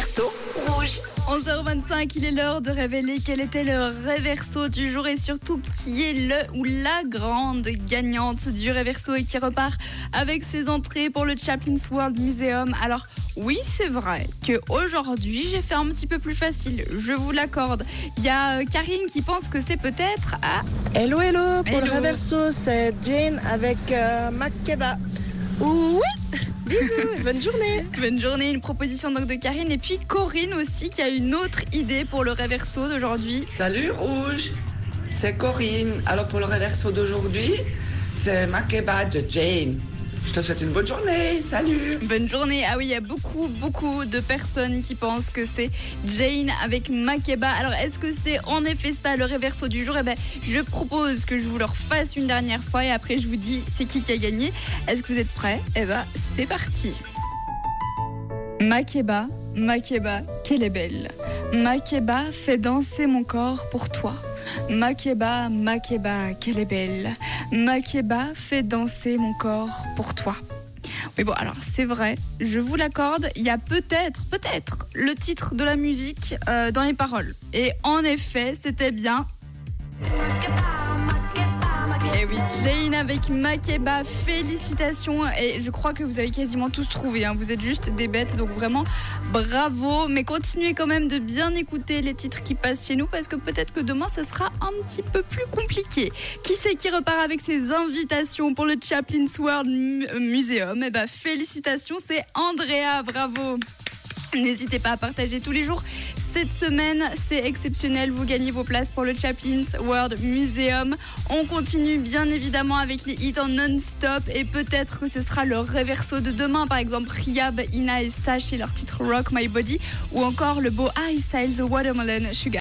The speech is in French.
réverso rouge. 11h25, il est l'heure de révéler quel était le réverso du jour et surtout qui est le ou la grande gagnante du réverso et qui repart avec ses entrées pour le Chaplin's World Museum. Alors oui, c'est vrai que aujourd'hui j'ai fait un petit peu plus facile, je vous l'accorde. Il y a euh, Karine qui pense que c'est peut-être à Hello, hello, pour Hello. le reverso, c'est Jane avec euh. Oui, bisous bonne journée. Bonne journée, une proposition donc de Karine et puis Corinne aussi qui a une autre idée pour le réverso d'aujourd'hui. Salut Rouge, c'est Corinne. Alors pour le réverso d'aujourd'hui, c'est Makeba de Jane. Je te souhaite une bonne journée, salut Bonne journée. Ah oui, il y a beaucoup, beaucoup de personnes qui pensent que c'est Jane avec Makeba. Alors, est-ce que c'est en effet ça le réverso du jour? Eh ben, je propose que je vous le refasse une dernière fois et après je vous dis c'est qui qui a gagné. Est-ce que vous êtes prêts? Eh ben, c'est parti. Makeba, Makeba, qu'elle est belle. Makeba fait danser mon corps pour toi. Makeba, Makeba, qu'elle est belle. Makeba fait danser mon corps pour toi. Mais bon, alors c'est vrai, je vous l'accorde, il y a peut-être, peut-être le titre de la musique euh, dans les paroles. Et en effet, c'était bien. Eh oui, Jane avec Makeba, félicitations. Et je crois que vous avez quasiment tous trouvé. hein. Vous êtes juste des bêtes, donc vraiment bravo. Mais continuez quand même de bien écouter les titres qui passent chez nous parce que peut-être que demain, ça sera un petit peu plus compliqué. Qui c'est qui repart avec ses invitations pour le Chaplin's World Mu- Museum? Eh ben, félicitations, c'est Andrea, bravo. N'hésitez pas à partager tous les jours. Cette semaine, c'est exceptionnel. Vous gagnez vos places pour le Chaplin's World Museum. On continue bien évidemment avec les hits en non-stop et peut-être que ce sera le réverso de demain. Par exemple, Riyab, Ina et Sash et leur titre Rock My Body ou encore le beau Harry Styles Watermelon Sugar.